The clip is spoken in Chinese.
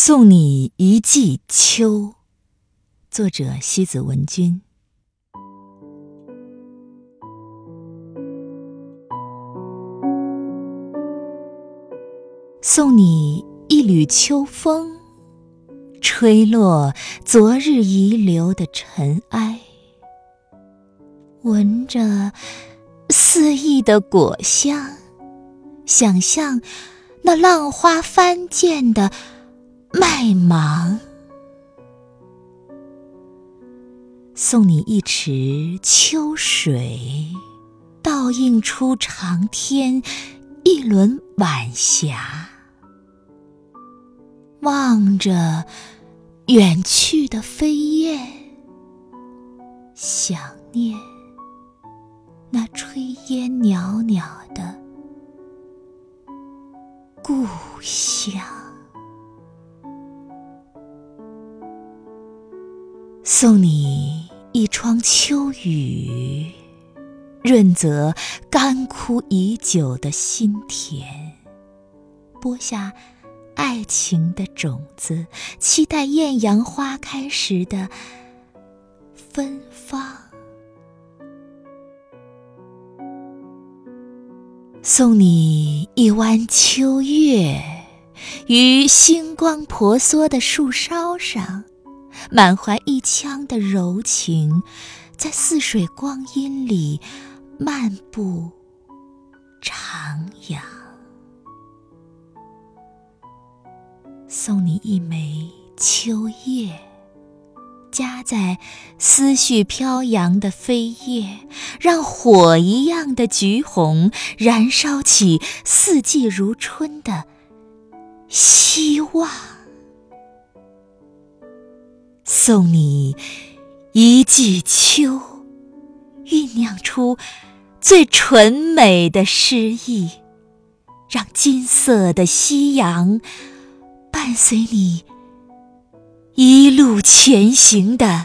送你一季秋，作者西子文君。送你一缕秋风，吹落昨日遗留的尘埃，闻着肆意的果香，想象那浪花翻溅的。麦芒，送你一池秋水，倒映出长天一轮晚霞。望着远去的飞燕，想念那炊烟袅袅的故乡。送你一窗秋雨，润泽干枯已久的心田，播下爱情的种子，期待艳阳花开时的芬芳。送你一弯秋月，于星光婆娑的树梢上。满怀一腔的柔情，在似水光阴里漫步徜徉。送你一枚秋叶，夹在思绪飘扬的飞叶，让火一样的橘红燃烧起四季如春的希望。送你一季秋，酝酿出最纯美的诗意，让金色的夕阳伴随你一路前行的